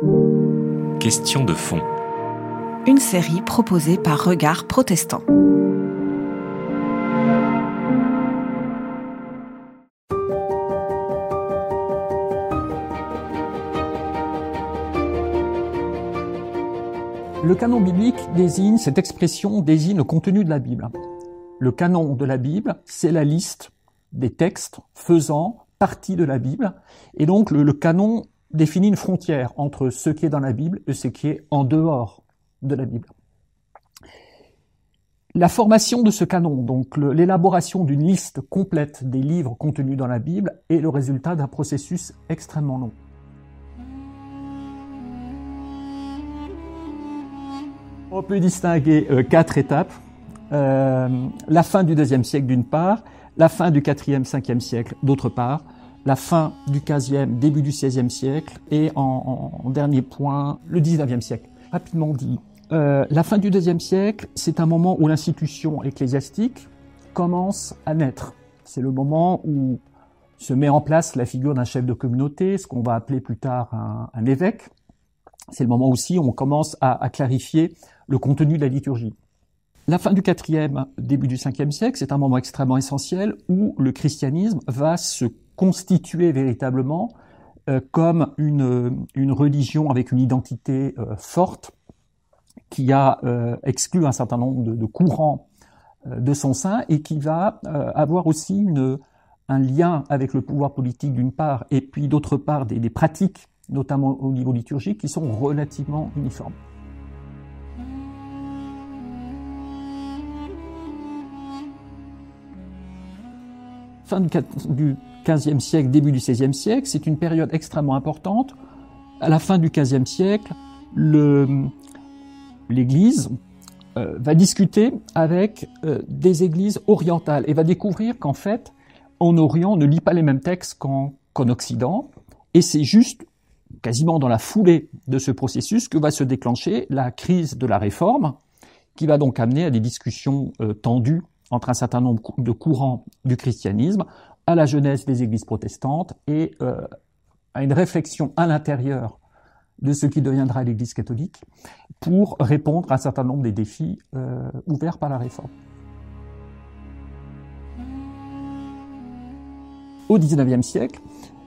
Question de fond. Une série proposée par Regard Protestant. Le canon biblique désigne, cette expression désigne le contenu de la Bible. Le canon de la Bible, c'est la liste des textes faisant partie de la Bible. Et donc le, canon définit une frontière entre ce qui est dans la Bible et ce qui est en dehors de la Bible. La formation de ce canon, donc l'élaboration d'une liste complète des livres contenus dans la Bible, est le résultat d'un processus extrêmement long. On peut distinguer euh, quatre étapes. Euh, la fin du deuxième siècle d'une part, la fin du 4e, 5e siècle d'autre part, la fin du 15e, début du 16e siècle et en, dernier point, le 19e siècle. Rapidement dit, euh, la fin du deuxième siècle, c'est un moment où l'institution ecclésiastique commence à naître. C'est le moment où se met en place la figure d'un chef de communauté, ce qu'on va appeler plus tard un, évêque. C'est le moment aussi où on commence à, à clarifier le contenu de la liturgie. La fin du IVe, début du Ve siècle, c'est un moment extrêmement essentiel où le christianisme va se constituer véritablement euh, comme une, une, religion avec une identité euh, forte qui a euh, exclu un certain nombre de, courants de son sein et qui va avoir aussi un lien avec le pouvoir politique d'une part et puis d'autre part des, des pratiques, notamment au niveau liturgique, qui sont relativement uniformes. fin du XVe siècle, début du XVIe siècle. C'est une période extrêmement importante. À la fin du XVe siècle, l'Église euh, va discuter avec euh, des églises orientales et va découvrir qu'en fait, en Orient, on ne lit pas les mêmes textes qu'en Occident. Et c'est juste quasiment dans la foulée de ce processus que va se déclencher la crise de la réforme, qui va donc amener à des discussions euh, tendues entre un certain nombre de courants du christianisme, à la jeunesse des églises protestantes et euh, à une réflexion à l'intérieur de ce qui deviendra l'Église catholique pour répondre à un certain nombre des défis euh, ouverts par la réforme. Au XIXe siècle,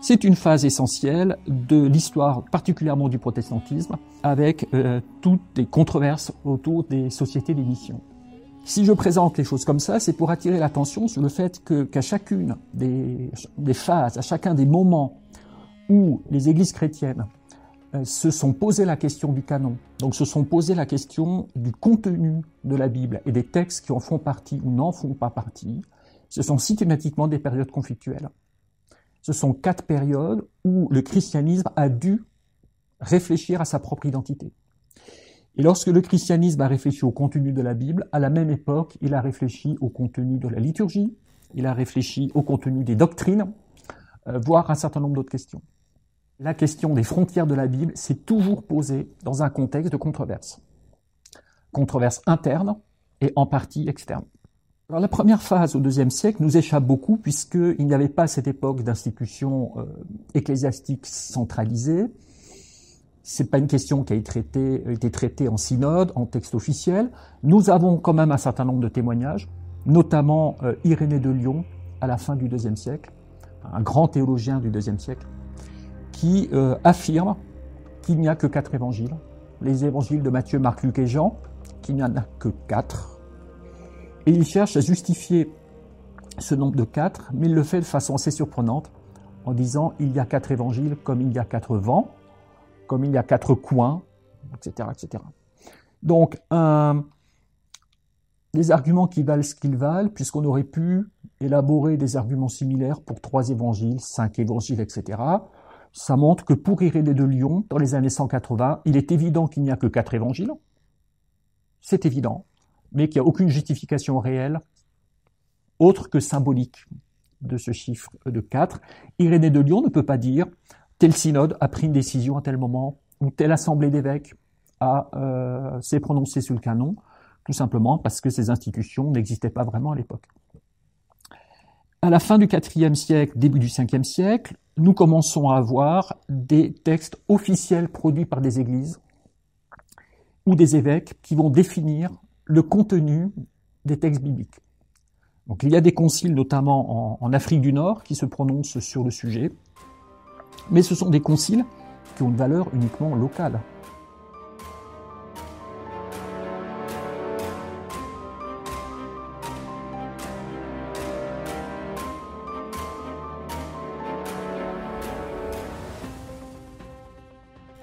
c'est une phase essentielle de l'histoire, particulièrement du protestantisme, avec euh, toutes les controverses autour des sociétés d'émission. Si je présente les choses comme ça, c'est pour attirer l'attention sur le fait que qu'à chacune des, phases, à chacun des moments où les églises chrétiennes euh, se sont posé la question du canon, donc se sont posé la question du contenu de la Bible et des textes qui en font partie ou n'en font pas partie, ce sont systématiquement des périodes conflictuelles. Ce sont quatre périodes où le christianisme a dû réfléchir à sa propre identité. Et lorsque le christianisme a réfléchi au contenu de la Bible, à la même époque, il a réfléchi au contenu de la liturgie, il a réfléchi au contenu des doctrines, euh, voire un certain nombre d'autres questions. La question des frontières de la Bible s'est toujours posée dans un contexte de controverse. Controverse interne et en partie externe. Alors la première phase au deuxième siècle nous échappe beaucoup puisqu'il n'y avait pas à cette époque d'institutions euh, ecclésiastiques centralisées, c'est pas une question qui a été traitée, en synode, en texte officiel. Nous avons quand même un certain nombre de témoignages, notamment euh, Irénée de Lyon à la fin du deuxième siècle, un grand théologien du deuxième siècle, qui euh, affirme qu'il n'y a que quatre évangiles, les évangiles de Matthieu, Marc, Luc et Jean, qu'il n'y en a que quatre. Et il cherche à justifier ce nombre de quatre, mais il le fait de façon assez surprenante, en disant il y a quatre évangiles comme il y a quatre vents comme il y a quatre coins, etc. etc. Donc, un, des arguments qui valent ce qu'ils valent, puisqu'on aurait pu élaborer des arguments similaires pour trois évangiles, cinq évangiles, etc. Ça montre que pour Irénée de Lyon, dans les années 180, il est évident qu'il n'y a que quatre évangiles. C'est évident. Mais qu'il n'y a aucune justification réelle, autre que symbolique, de ce chiffre de quatre. Irénée de Lyon ne peut pas dire tel synode a pris une décision à tel moment, ou telle assemblée d'évêques euh, s'est prononcée sur le canon, tout simplement parce que ces institutions n'existaient pas vraiment à l'époque. À la fin du IVe siècle, début du Ve siècle, nous commençons à avoir des textes officiels produits par des églises ou des évêques qui vont définir le contenu des textes bibliques. Donc il y a des conciles, notamment en, Afrique du Nord, qui se prononcent sur le sujet, mais ce sont des conciles qui ont une valeur uniquement locale.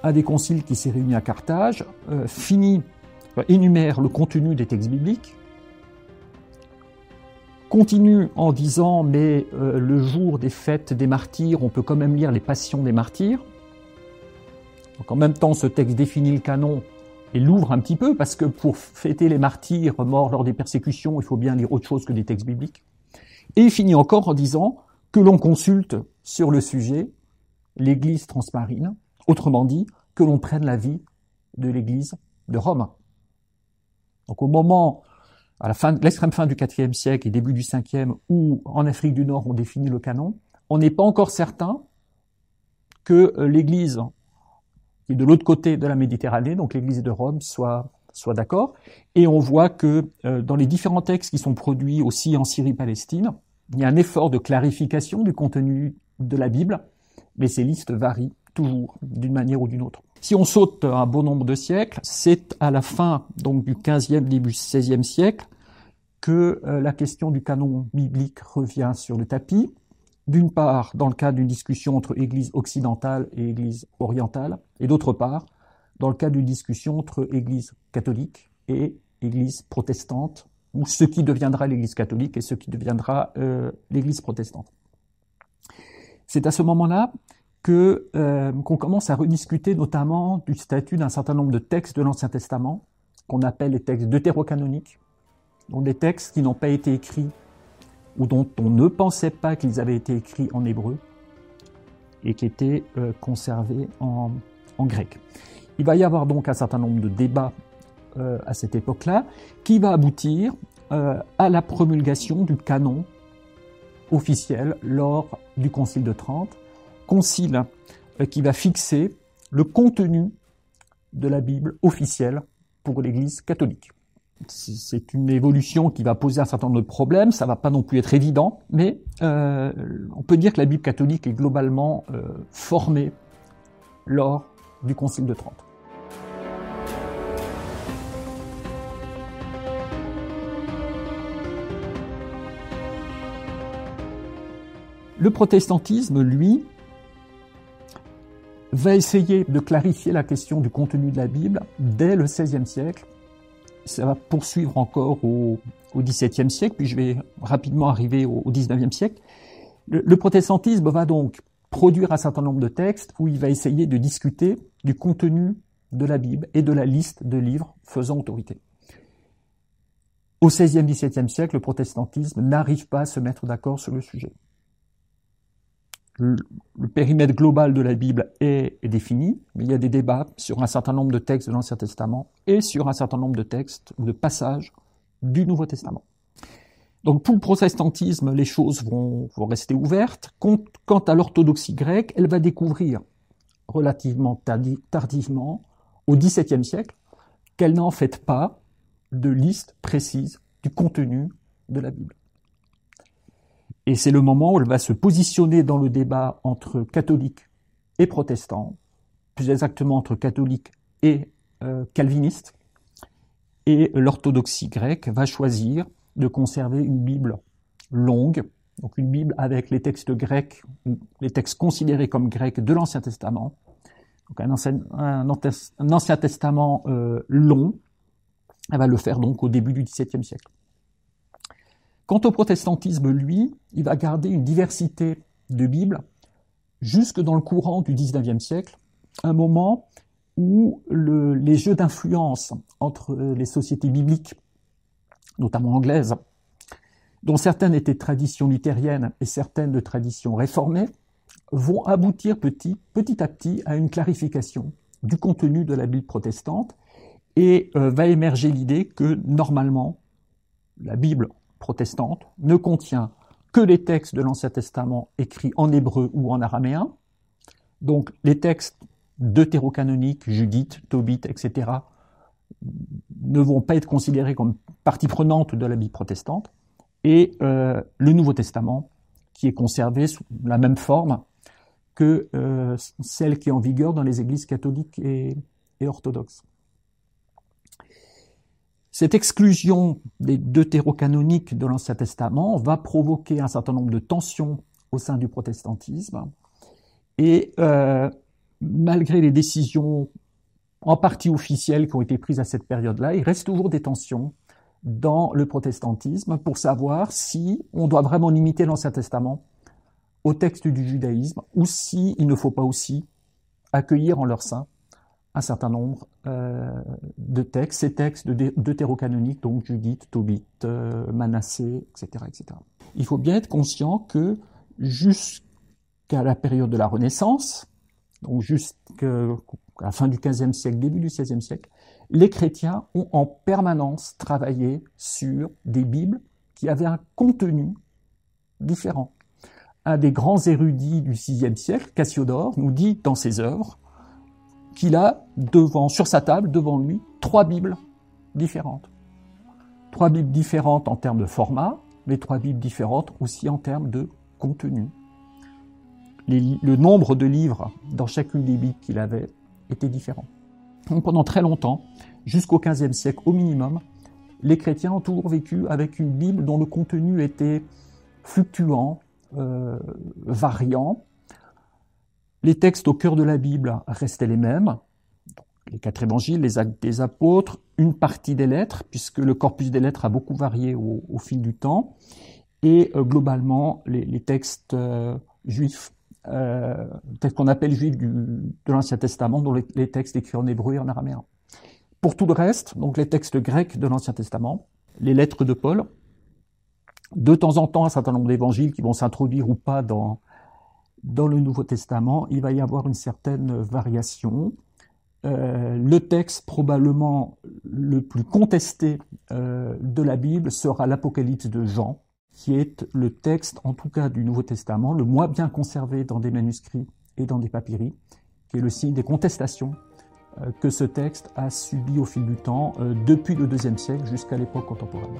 un des conciles qui s'est réuni à Carthage, euh, finit, énumère le contenu des textes bibliques, continue en disant mais euh, le jour des fêtes des martyrs, on peut quand même lire les passions des martyrs. Donc en même temps, ce texte définit le canon et l'ouvre un petit peu parce que pour fêter les martyrs morts lors des persécutions, il faut bien lire autre chose que des textes bibliques. Et il finit encore en disant que l'on consulte sur le sujet l'Église transmarine, Autrement dit, que l'on prenne la vie de l'Église de Rome. Donc au moment, à la fin, l'extrême fin du IVe siècle et début du Ve, où en Afrique du Nord on définit le canon, on n'est pas encore certain que euh, l'Église qui est de l'autre côté de la Méditerranée, donc l'Église de Rome, soit soit d'accord. Et on voit que euh, dans les différents textes qui sont produits aussi en Syrie-Palestine, il y a un effort de clarification du contenu de la Bible, mais ces listes varient toujours, d'une manière ou d'une autre. Si on saute un bon nombre de siècles, c'est à la fin donc du 15e, début 16e siècle que euh, la question du canon biblique revient sur le tapis. D'une part, dans le cadre d'une discussion entre Église occidentale et Église orientale, et d'autre part, dans le cadre d'une discussion entre Église catholique et Église protestante, ou ce qui deviendra l'Église catholique et ce qui deviendra euh, l'Église protestante. C'est à ce moment-là que euh, qu'on commence à rediscuter notamment du statut d'un certain nombre de textes de l'Ancien Testament qu'on appelle les textes deutérocanoniques, donc des textes qui n'ont pas été écrits ou dont on ne pensait pas qu'ils avaient été écrits en hébreu et qui étaient euh, conservés en, grec. Il va y avoir donc un certain nombre de débats euh, à cette époque-là qui va aboutir euh, à la promulgation du canon officiel lors du Concile de Trente concile euh, qui va fixer le contenu de la Bible officielle pour l'Église catholique. C'est une évolution qui va poser un certain nombre de problèmes, ça va pas non plus être évident, mais euh, on peut dire que la Bible catholique est globalement euh, formée lors du Concile de Trente. Le protestantisme, lui, va essayer de clarifier la question du contenu de la Bible dès le XVIe siècle. Ça va poursuivre encore au, XVIIe siècle, puis je vais rapidement arriver au, XIXe siècle. Le, protestantisme va donc produire un certain nombre de textes où il va essayer de discuter du contenu de la Bible et de la liste de livres faisant autorité. Au XVIe, XVIIe siècle, le protestantisme n'arrive pas à se mettre d'accord sur le sujet le, périmètre global de la Bible est, défini, mais il y a des débats sur un certain nombre de textes de l'Ancien Testament et sur un certain nombre de textes ou de passages du Nouveau Testament. Donc pour le protestantisme, les choses vont, rester ouvertes. Quant à l'orthodoxie grecque, elle va découvrir relativement tardivement, au XVIIe siècle, qu'elle n'en fait pas de liste précise du contenu de la Bible. Et c'est le moment où elle va se positionner dans le débat entre catholiques et protestants, plus exactement entre catholiques et euh, calvinistes. Et l'orthodoxie grecque va choisir de conserver une Bible longue, donc une Bible avec les textes grecs, les textes considérés comme grecs de l'Ancien Testament, donc un Ancien, un ancien Testament euh, long. Elle va le faire donc au début du XVIIe siècle. Quant au protestantisme, lui, il va garder une diversité de Bibles jusque dans le courant du XIXe siècle, un moment où le, les jeux d'influence entre les sociétés bibliques, notamment anglaises, dont certaines étaient de tradition luthérienne et certaines de tradition réformée, vont aboutir petit, petit à petit à une clarification du contenu de la Bible protestante et euh, va émerger l'idée que normalement la Bible protestante ne contient que les textes de l'Ancien Testament écrits en hébreu ou en araméen. Donc les textes deutérocanoniques, Judith, Tobit, etc., ne vont pas être considérés comme partie prenante de la Bible protestante. Et euh, le Nouveau Testament, qui est conservé sous la même forme que euh, celle qui est en vigueur dans les églises catholiques et, et orthodoxes. Cette exclusion des deutérocanoniques de l'Ancien Testament va provoquer un certain nombre de tensions au sein du protestantisme. Et euh, malgré les décisions en partie officielles qui ont été prises à cette période-là, il reste toujours des tensions dans le protestantisme pour savoir si on doit vraiment limiter l'Ancien Testament au texte du judaïsme ou si il ne faut pas aussi accueillir en leur sein un certain nombre euh, de textes, ces textes deutérocanoniques, donc Judith, Tobit, euh, Manassé, etc., etc. Il faut bien être conscient que jusqu'à la période de la Renaissance, donc jusqu'à la fin du XVe siècle, début du XVIe siècle, les chrétiens ont en permanence travaillé sur des Bibles qui avaient un contenu différent. Un des grands érudits du VIe siècle, Cassiodore, nous dit dans ses œuvres qu'il a devant, sur sa table, devant lui, trois Bibles différentes. Trois Bibles différentes en termes de format, mais trois Bibles différentes aussi en termes de contenu. le nombre de livres dans chacune des Bibles qu'il avait était différent. Pendant très longtemps, jusqu'au XVe siècle au minimum, les chrétiens ont toujours vécu avec une Bible dont le contenu était fluctuant, euh, variant, les textes au cœur de la Bible restaient les mêmes, les quatre évangiles, les actes des apôtres, une partie des lettres, puisque le corpus des lettres a beaucoup varié au, fil du temps, et euh, globalement les, textes euh, juifs, euh, qu'on appelle juifs de l'Ancien Testament, dont les, textes écrits en hébreu et en araméen. Pour tout le reste, donc les textes grecs de l'Ancien Testament, les lettres de Paul, de temps en temps un certain nombre d'évangiles qui vont s'introduire ou pas dans, dans le Nouveau Testament, il va y avoir une certaine variation. Euh, le texte probablement le plus contesté euh, de la Bible sera l'Apocalypse de Jean, qui est le texte, en tout cas du Nouveau Testament, le moins bien conservé dans des manuscrits et dans des papyri, qui est le signe des contestations euh, que ce texte a subi au fil du temps, depuis le deuxième siècle jusqu'à l'époque contemporaine.